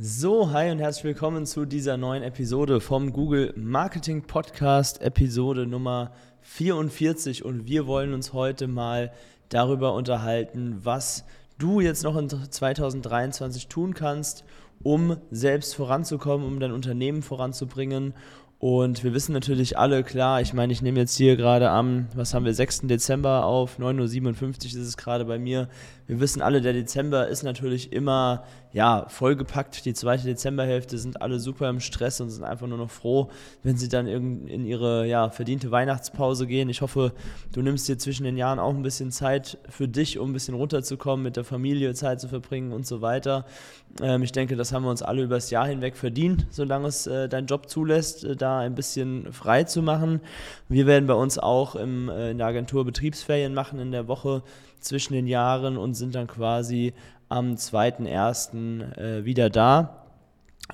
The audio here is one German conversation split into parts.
So, hi und herzlich willkommen zu dieser neuen Episode vom Google Marketing Podcast, Episode Nummer 44. Und wir wollen uns heute mal darüber unterhalten, was du jetzt noch in 2023 tun kannst, um selbst voranzukommen, um dein Unternehmen voranzubringen und wir wissen natürlich alle, klar, ich meine, ich nehme jetzt hier gerade am, was haben wir, 6. Dezember auf, 9.57 Uhr ist es gerade bei mir. Wir wissen alle, der Dezember ist natürlich immer, ja, vollgepackt. Die zweite Dezemberhälfte sind alle super im Stress und sind einfach nur noch froh, wenn sie dann in ihre, ja, verdiente Weihnachtspause gehen. Ich hoffe, du nimmst dir zwischen den Jahren auch ein bisschen Zeit für dich, um ein bisschen runterzukommen, mit der Familie Zeit zu verbringen und so weiter. Ähm, ich denke, das haben wir uns alle übers Jahr hinweg verdient, solange es äh, dein Job zulässt, äh, da ein bisschen frei zu machen. Wir werden bei uns auch im, äh, in der Agentur Betriebsferien machen in der Woche zwischen den Jahren und sind dann quasi am 2.1. Äh, wieder da.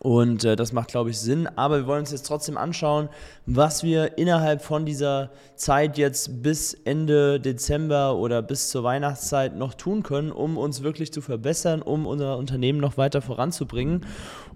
Und äh, das macht, glaube ich, Sinn. Aber wir wollen uns jetzt trotzdem anschauen, was wir innerhalb von dieser Zeit jetzt bis Ende Dezember oder bis zur Weihnachtszeit noch tun können, um uns wirklich zu verbessern, um unser Unternehmen noch weiter voranzubringen.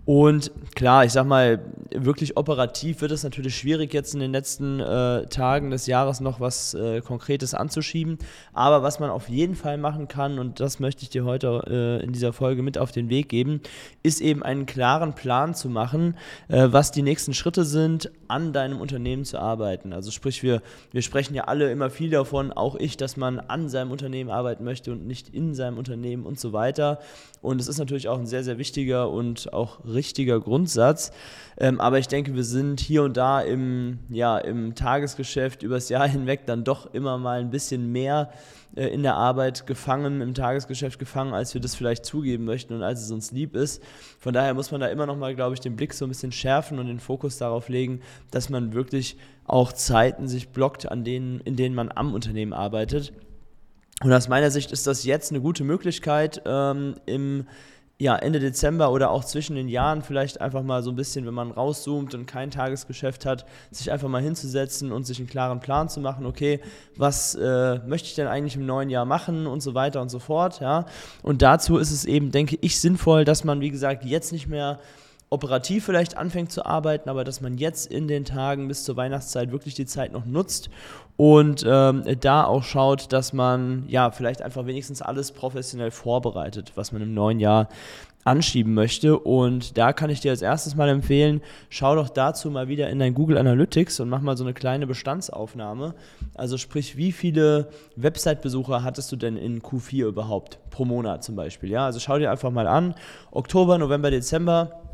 Und klar, ich sag mal, wirklich operativ wird es natürlich schwierig, jetzt in den letzten äh, Tagen des Jahres noch was äh, Konkretes anzuschieben. Aber was man auf jeden Fall machen kann, und das möchte ich dir heute äh, in dieser Folge mit auf den Weg geben, ist eben einen klaren Plan zu machen, äh, was die nächsten Schritte sind, an deinem Unternehmen zu arbeiten. Also sprich, wir, wir sprechen ja alle immer viel davon, auch ich, dass man an seinem Unternehmen arbeiten möchte und nicht in seinem Unternehmen und so weiter. Und es ist natürlich auch ein sehr, sehr wichtiger und auch richtiger Grundsatz. Ähm, aber ich denke, wir sind hier und da im, ja, im Tagesgeschäft übers Jahr hinweg dann doch immer mal ein bisschen mehr äh, in der Arbeit gefangen, im Tagesgeschäft gefangen, als wir das vielleicht zugeben möchten und als es uns lieb ist. Von daher muss man da immer noch mal, glaube ich, den Blick so ein bisschen schärfen und den Fokus darauf legen, dass man wirklich auch Zeiten sich blockt, an denen, in denen man am Unternehmen arbeitet. Und aus meiner Sicht ist das jetzt eine gute Möglichkeit, ähm, im ja, Ende Dezember oder auch zwischen den Jahren vielleicht einfach mal so ein bisschen, wenn man rauszoomt und kein Tagesgeschäft hat, sich einfach mal hinzusetzen und sich einen klaren Plan zu machen, okay, was äh, möchte ich denn eigentlich im neuen Jahr machen und so weiter und so fort, ja. Und dazu ist es eben, denke ich, sinnvoll, dass man, wie gesagt, jetzt nicht mehr operativ vielleicht anfängt zu arbeiten, aber dass man jetzt in den Tagen bis zur Weihnachtszeit wirklich die Zeit noch nutzt und ähm, da auch schaut, dass man ja vielleicht einfach wenigstens alles professionell vorbereitet, was man im neuen Jahr anschieben möchte. Und da kann ich dir als erstes mal empfehlen, schau doch dazu mal wieder in dein Google Analytics und mach mal so eine kleine Bestandsaufnahme. Also sprich, wie viele Website-Besucher hattest du denn in Q4 überhaupt pro Monat zum Beispiel? Ja, also schau dir einfach mal an. Oktober, November, Dezember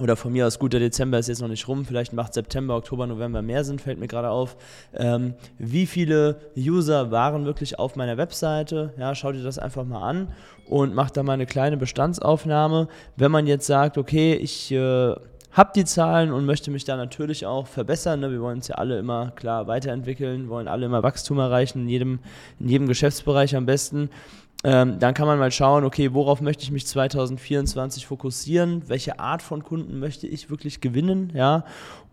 oder von mir aus, gut, der Dezember ist jetzt noch nicht rum, vielleicht macht September, Oktober, November mehr Sinn, fällt mir gerade auf. Ähm, wie viele User waren wirklich auf meiner Webseite? Ja, schau dir das einfach mal an und mach da mal eine kleine Bestandsaufnahme. Wenn man jetzt sagt, okay, ich äh, habe die Zahlen und möchte mich da natürlich auch verbessern. Ne? Wir wollen uns ja alle immer klar weiterentwickeln, wollen alle immer Wachstum erreichen, in jedem, in jedem Geschäftsbereich am besten ähm, dann kann man mal schauen, okay, worauf möchte ich mich 2024 fokussieren? Welche Art von Kunden möchte ich wirklich gewinnen? Ja,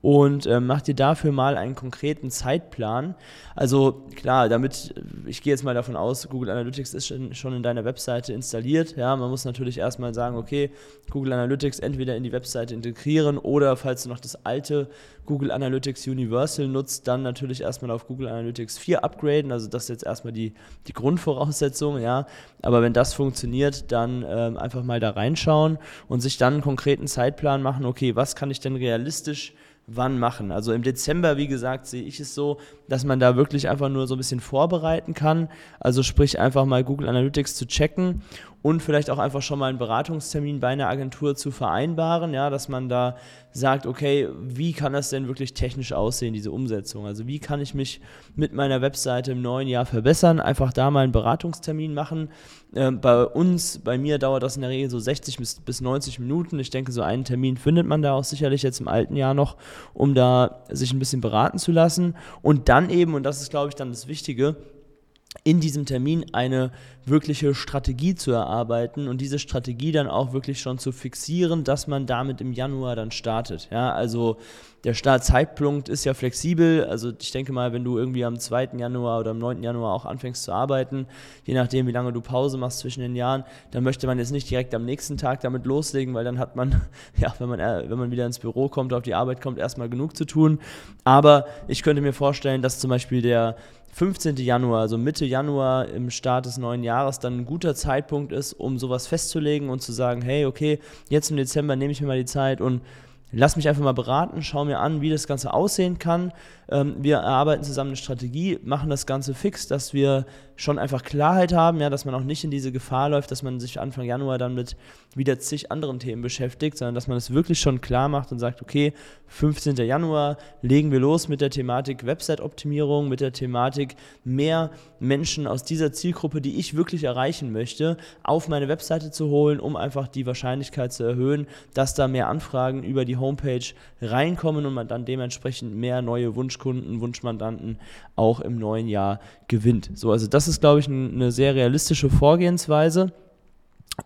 und äh, mach dir dafür mal einen konkreten Zeitplan. Also klar, damit, ich gehe jetzt mal davon aus, Google Analytics ist schon, schon in deiner Webseite installiert. Ja, man muss natürlich erstmal sagen, okay, Google Analytics entweder in die Webseite integrieren oder falls du noch das alte Google Analytics Universal nutzt, dann natürlich erstmal auf Google Analytics 4 upgraden. Also das ist jetzt erstmal die, die Grundvoraussetzung, ja. Aber wenn das funktioniert, dann ähm, einfach mal da reinschauen und sich dann einen konkreten Zeitplan machen, okay, was kann ich denn realistisch wann machen. Also im Dezember, wie gesagt, sehe ich es so, dass man da wirklich einfach nur so ein bisschen vorbereiten kann. Also sprich einfach mal Google Analytics zu checken und vielleicht auch einfach schon mal einen Beratungstermin bei einer Agentur zu vereinbaren, ja, dass man da sagt, okay, wie kann das denn wirklich technisch aussehen, diese Umsetzung? Also wie kann ich mich mit meiner Webseite im neuen Jahr verbessern? Einfach da mal einen Beratungstermin machen. Ähm, bei uns, bei mir dauert das in der Regel so 60 bis, bis 90 Minuten. Ich denke, so einen Termin findet man da auch sicherlich jetzt im alten Jahr noch, um da sich ein bisschen beraten zu lassen. Und dann eben, und das ist, glaube ich, dann das Wichtige, in diesem Termin eine wirkliche Strategie zu erarbeiten und diese Strategie dann auch wirklich schon zu fixieren, dass man damit im Januar dann startet. Ja, also der Startzeitpunkt ist ja flexibel. Also ich denke mal, wenn du irgendwie am 2. Januar oder am 9. Januar auch anfängst zu arbeiten, je nachdem, wie lange du Pause machst zwischen den Jahren, dann möchte man jetzt nicht direkt am nächsten Tag damit loslegen, weil dann hat man, ja, wenn man, äh, wenn man wieder ins Büro kommt, auf die Arbeit kommt, erstmal genug zu tun. Aber ich könnte mir vorstellen, dass zum Beispiel der 15. Januar, also Mitte Januar im Start des neuen Jahres, dann ein guter Zeitpunkt ist, um sowas festzulegen und zu sagen, hey, okay, jetzt im Dezember nehme ich mir mal die Zeit und lass mich einfach mal beraten, schau mir an, wie das Ganze aussehen kann. Ähm, wir erarbeiten zusammen eine Strategie, machen das Ganze fix, dass wir schon einfach Klarheit haben, ja, dass man auch nicht in diese Gefahr läuft, dass man sich Anfang Januar dann mit wieder zig anderen Themen beschäftigt, sondern dass man es wirklich schon klar macht und sagt, okay, 15. Januar legen wir los mit der Thematik Website-Optimierung, mit der Thematik mehr Menschen aus dieser Zielgruppe, die ich wirklich erreichen möchte, auf meine Webseite zu holen, um einfach die Wahrscheinlichkeit zu erhöhen, dass da mehr Anfragen über die Homepage reinkommen und man dann dementsprechend mehr neue Wunschkunden, Wunschmandanten auch im neuen Jahr gewinnt. So, also das ist, glaube ich, eine sehr realistische Vorgehensweise.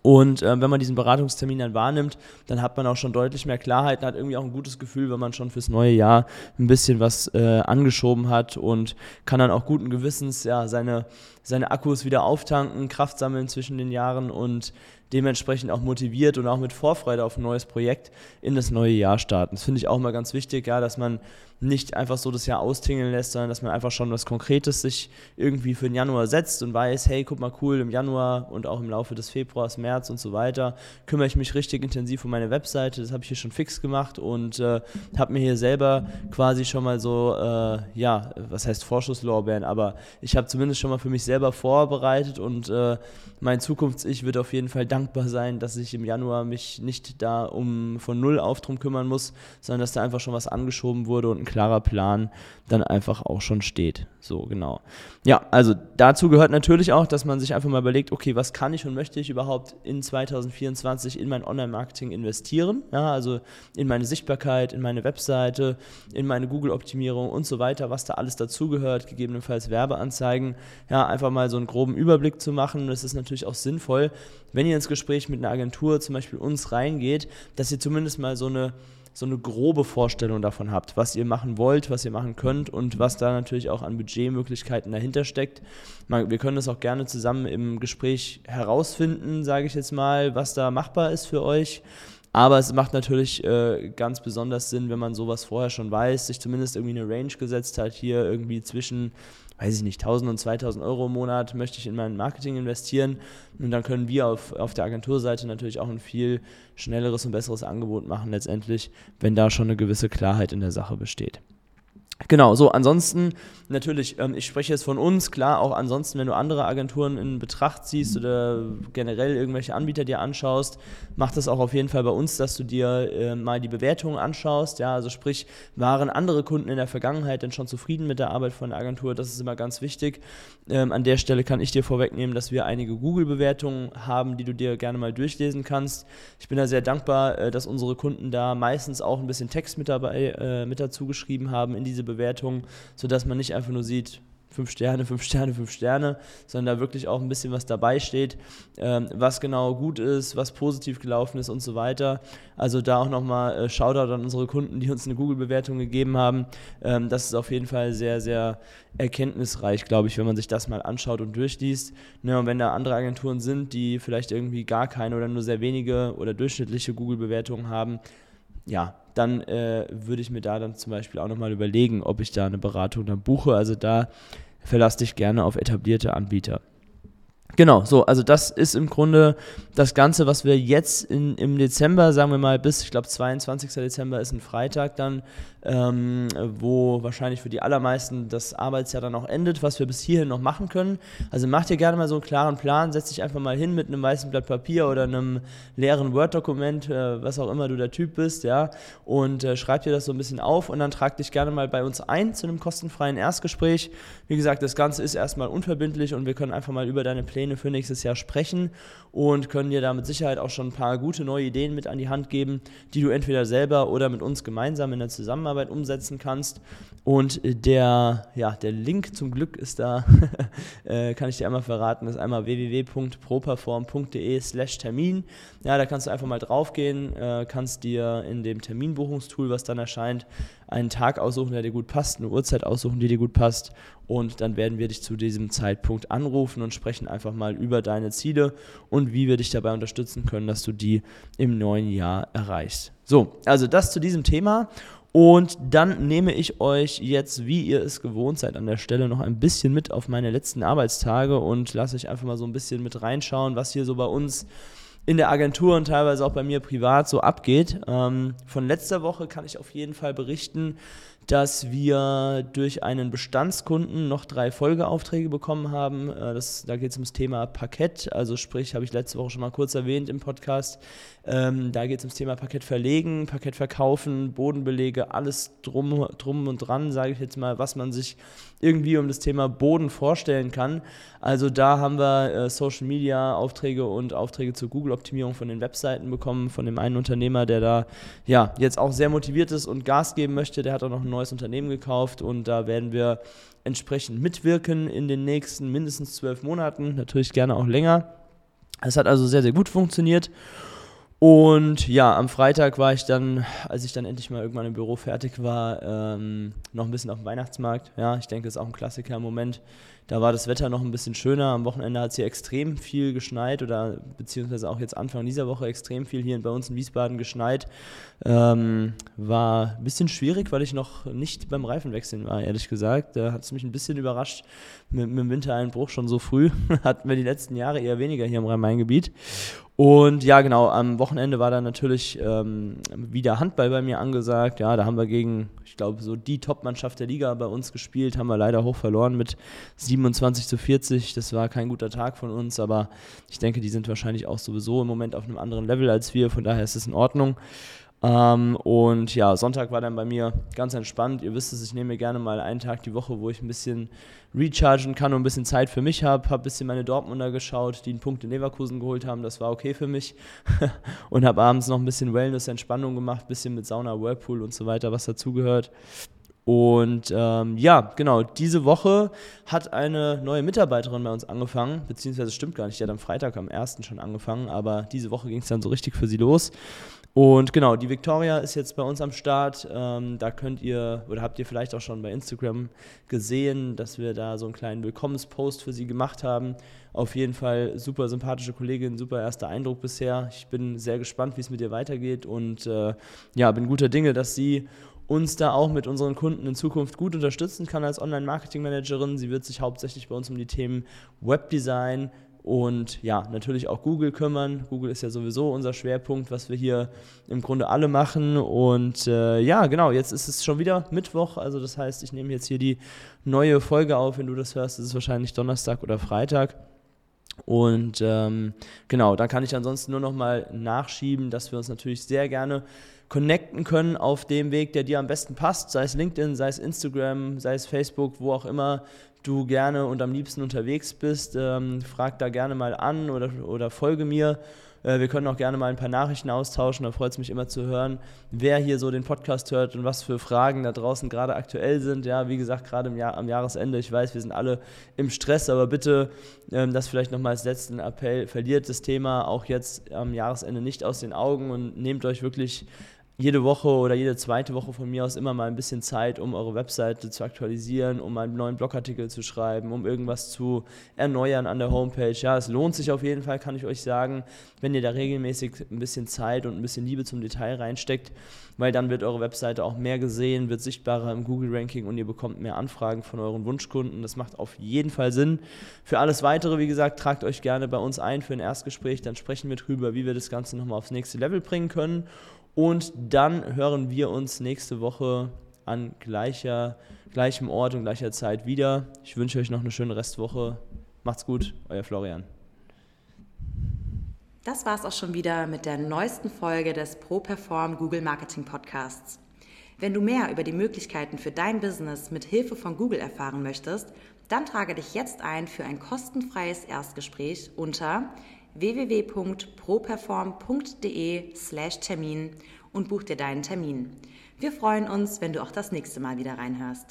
Und äh, wenn man diesen Beratungstermin dann wahrnimmt, dann hat man auch schon deutlich mehr Klarheit und hat irgendwie auch ein gutes Gefühl, wenn man schon fürs neue Jahr ein bisschen was äh, angeschoben hat und kann dann auch guten Gewissens ja, seine, seine Akkus wieder auftanken, Kraft sammeln zwischen den Jahren und dementsprechend auch motiviert und auch mit Vorfreude auf ein neues Projekt in das neue Jahr starten. Das finde ich auch mal ganz wichtig, ja, dass man nicht einfach so das Jahr austingeln lässt, sondern dass man einfach schon was Konkretes sich irgendwie für den Januar setzt und weiß, hey, guck mal cool, im Januar und auch im Laufe des Februars, März und so weiter kümmere ich mich richtig intensiv um meine Webseite. Das habe ich hier schon fix gemacht und äh, habe mir hier selber quasi schon mal so, äh, ja, was heißt Vorschusslorbeeren, aber ich habe zumindest schon mal für mich selber vorbereitet und äh, mein Zukunfts-Ich wird auf jeden Fall dankbar sein, dass ich im Januar mich nicht da um von Null auf drum kümmern muss, sondern dass da einfach schon was angeschoben wurde und ein klarer Plan dann einfach auch schon steht. So, genau. Ja, also dazu gehört natürlich auch, dass man sich einfach mal überlegt, okay, was kann ich und möchte ich überhaupt in 2024 in mein Online-Marketing investieren? Ja, also in meine Sichtbarkeit, in meine Webseite, in meine Google-Optimierung und so weiter, was da alles dazugehört, gegebenenfalls Werbeanzeigen. Ja, einfach mal so einen groben Überblick zu machen. Das ist natürlich auch sinnvoll, wenn ihr ins Gespräch mit einer Agentur, zum Beispiel uns, reingeht, dass ihr zumindest mal so eine so eine grobe Vorstellung davon habt, was ihr machen wollt, was ihr machen könnt und was da natürlich auch an Budgetmöglichkeiten dahinter steckt. Wir können das auch gerne zusammen im Gespräch herausfinden, sage ich jetzt mal, was da machbar ist für euch. Aber es macht natürlich äh, ganz besonders Sinn, wenn man sowas vorher schon weiß, sich zumindest irgendwie eine Range gesetzt hat, hier irgendwie zwischen weiß ich nicht, 1000 und 2000 Euro im Monat möchte ich in mein Marketing investieren. Und dann können wir auf, auf der Agenturseite natürlich auch ein viel schnelleres und besseres Angebot machen, letztendlich, wenn da schon eine gewisse Klarheit in der Sache besteht. Genau, so ansonsten natürlich, ähm, ich spreche jetzt von uns, klar, auch ansonsten, wenn du andere Agenturen in Betracht ziehst oder generell irgendwelche Anbieter dir anschaust, mach das auch auf jeden Fall bei uns, dass du dir äh, mal die Bewertungen anschaust, ja, also sprich, waren andere Kunden in der Vergangenheit denn schon zufrieden mit der Arbeit von der Agentur, das ist immer ganz wichtig. Ähm, an der Stelle kann ich dir vorwegnehmen, dass wir einige Google-Bewertungen haben, die du dir gerne mal durchlesen kannst. Ich bin da sehr dankbar, äh, dass unsere Kunden da meistens auch ein bisschen Text mit dabei, äh, mit dazu geschrieben haben in diese Bewertung, sodass man nicht einfach nur sieht, fünf Sterne, fünf Sterne, fünf Sterne, sondern da wirklich auch ein bisschen was dabei steht, ähm, was genau gut ist, was positiv gelaufen ist und so weiter. Also da auch nochmal äh, Shoutout an unsere Kunden, die uns eine Google-Bewertung gegeben haben. Ähm, das ist auf jeden Fall sehr, sehr erkenntnisreich, glaube ich, wenn man sich das mal anschaut und durchliest. Ne, und wenn da andere Agenturen sind, die vielleicht irgendwie gar keine oder nur sehr wenige oder durchschnittliche Google-Bewertungen haben, ja, dann äh, würde ich mir da dann zum Beispiel auch nochmal überlegen, ob ich da eine Beratung dann buche. Also da verlass dich gerne auf etablierte Anbieter. Genau, so, also das ist im Grunde das Ganze, was wir jetzt in, im Dezember, sagen wir mal bis, ich glaube 22. Dezember ist ein Freitag dann, ähm, wo wahrscheinlich für die allermeisten das Arbeitsjahr dann auch endet, was wir bis hierhin noch machen können. Also mach dir gerne mal so einen klaren Plan, setz dich einfach mal hin mit einem weißen Blatt Papier oder einem leeren Word-Dokument, äh, was auch immer du der Typ bist, ja, und äh, schreib dir das so ein bisschen auf und dann trag dich gerne mal bei uns ein zu einem kostenfreien Erstgespräch. Wie gesagt, das Ganze ist erstmal unverbindlich und wir können einfach mal über deine Pläne für nächstes Jahr sprechen und können dir da mit Sicherheit auch schon ein paar gute neue Ideen mit an die Hand geben, die du entweder selber oder mit uns gemeinsam in der Zusammenarbeit umsetzen kannst. Und der, ja, der Link zum Glück ist da, äh, kann ich dir einmal verraten, ist einmal www.properform.de slash Termin. Ja, da kannst du einfach mal draufgehen, äh, kannst dir in dem Terminbuchungstool, was dann erscheint, einen Tag aussuchen, der dir gut passt, eine Uhrzeit aussuchen, die dir gut passt und dann werden wir dich zu diesem Zeitpunkt anrufen und sprechen einfach mal über deine Ziele und wie wir dich dabei unterstützen können, dass du die im neuen Jahr erreichst. So, also das zu diesem Thema und dann nehme ich euch jetzt, wie ihr es gewohnt seid, an der Stelle noch ein bisschen mit auf meine letzten Arbeitstage und lasse euch einfach mal so ein bisschen mit reinschauen, was hier so bei uns in der Agentur und teilweise auch bei mir privat so abgeht. Ähm, von letzter Woche kann ich auf jeden Fall berichten, dass wir durch einen Bestandskunden noch drei Folgeaufträge bekommen haben. Äh, das, da geht es ums Thema Parkett, also sprich, habe ich letzte Woche schon mal kurz erwähnt im Podcast. Ähm, da geht es ums Thema Parkett verlegen, Parkett verkaufen, Bodenbelege, alles drum, drum und dran, sage ich jetzt mal, was man sich irgendwie um das Thema Boden vorstellen kann. Also da haben wir äh, Social Media Aufträge und Aufträge zur Google-Optimierung von den Webseiten bekommen, von dem einen Unternehmer, der da ja jetzt auch sehr motiviert ist und Gas geben möchte. Der hat auch noch ein neues Unternehmen gekauft und da werden wir entsprechend mitwirken in den nächsten mindestens zwölf Monaten, natürlich gerne auch länger. Es hat also sehr, sehr gut funktioniert. Und ja, am Freitag war ich dann, als ich dann endlich mal irgendwann im Büro fertig war, ähm, noch ein bisschen auf dem Weihnachtsmarkt. Ja, ich denke, das ist auch ein Klassiker im Moment. Da war das Wetter noch ein bisschen schöner. Am Wochenende hat es hier extrem viel geschneit oder beziehungsweise auch jetzt Anfang dieser Woche extrem viel hier bei uns in Wiesbaden geschneit. Ähm, war ein bisschen schwierig, weil ich noch nicht beim Reifenwechseln war, ehrlich gesagt. Da hat es mich ein bisschen überrascht mit, mit dem Wintereinbruch schon so früh. Hatten wir die letzten Jahre eher weniger hier im Rhein-Main-Gebiet. Und ja, genau, am Wochenende war dann natürlich ähm, wieder Handball bei mir angesagt. Ja, da haben wir gegen, ich glaube, so die Top-Mannschaft der Liga bei uns gespielt, haben wir leider hoch verloren mit 27 zu 40. Das war kein guter Tag von uns, aber ich denke, die sind wahrscheinlich auch sowieso im Moment auf einem anderen Level als wir, von daher ist es in Ordnung. Ähm, und ja, Sonntag war dann bei mir ganz entspannt. Ihr wisst es, ich nehme mir gerne mal einen Tag die Woche, wo ich ein bisschen rechargen kann und ein bisschen Zeit für mich habe. Habe ein bisschen meine Dortmunder geschaut, die einen Punkt in Leverkusen geholt haben. Das war okay für mich. und habe abends noch ein bisschen Wellness, Entspannung gemacht, ein bisschen mit Sauna, Whirlpool und so weiter, was dazugehört. Und ähm, ja, genau, diese Woche hat eine neue Mitarbeiterin bei uns angefangen, beziehungsweise stimmt gar nicht, die hat am Freitag, am 1. schon angefangen, aber diese Woche ging es dann so richtig für sie los. Und genau, die Victoria ist jetzt bei uns am Start. Ähm, da könnt ihr, oder habt ihr vielleicht auch schon bei Instagram gesehen, dass wir da so einen kleinen Willkommenspost für sie gemacht haben. Auf jeden Fall super sympathische Kollegin, super erster Eindruck bisher. Ich bin sehr gespannt, wie es mit ihr weitergeht und äh, ja, bin guter Dinge, dass sie uns da auch mit unseren Kunden in Zukunft gut unterstützen kann als Online-Marketing-Managerin. Sie wird sich hauptsächlich bei uns um die Themen Webdesign, und ja, natürlich auch Google kümmern. Google ist ja sowieso unser Schwerpunkt, was wir hier im Grunde alle machen. Und äh, ja, genau, jetzt ist es schon wieder Mittwoch. Also das heißt, ich nehme jetzt hier die neue Folge auf. Wenn du das hörst, ist es wahrscheinlich Donnerstag oder Freitag. Und ähm, genau, da kann ich ansonsten nur noch mal nachschieben, dass wir uns natürlich sehr gerne connecten können auf dem Weg, der dir am besten passt, sei es LinkedIn, sei es Instagram, sei es Facebook, wo auch immer du gerne und am liebsten unterwegs bist, ähm, frag da gerne mal an oder, oder folge mir. Äh, wir können auch gerne mal ein paar Nachrichten austauschen. Da freut es mich immer zu hören, wer hier so den Podcast hört und was für Fragen da draußen gerade aktuell sind. Ja, wie gesagt, gerade Jahr, am Jahresende. Ich weiß, wir sind alle im Stress, aber bitte, ähm, das vielleicht nochmal als letzten Appell, verliert das Thema auch jetzt am Jahresende nicht aus den Augen und nehmt euch wirklich jede Woche oder jede zweite Woche von mir aus immer mal ein bisschen Zeit, um eure Webseite zu aktualisieren, um einen neuen Blogartikel zu schreiben, um irgendwas zu erneuern an der Homepage. Ja, es lohnt sich auf jeden Fall, kann ich euch sagen, wenn ihr da regelmäßig ein bisschen Zeit und ein bisschen Liebe zum Detail reinsteckt, weil dann wird eure Webseite auch mehr gesehen, wird sichtbarer im Google-Ranking und ihr bekommt mehr Anfragen von euren Wunschkunden. Das macht auf jeden Fall Sinn. Für alles Weitere, wie gesagt, tragt euch gerne bei uns ein für ein Erstgespräch, dann sprechen wir drüber, wie wir das Ganze nochmal aufs nächste Level bringen können. Und dann hören wir uns nächste Woche an gleicher, gleichem Ort und gleicher Zeit wieder. Ich wünsche euch noch eine schöne Restwoche. Macht's gut, euer Florian. Das war's auch schon wieder mit der neuesten Folge des ProPerform Google Marketing Podcasts. Wenn du mehr über die Möglichkeiten für dein Business mit Hilfe von Google erfahren möchtest, dann trage dich jetzt ein für ein kostenfreies Erstgespräch unter www.properform.de/termin und buch dir deinen Termin. Wir freuen uns, wenn du auch das nächste Mal wieder reinhörst.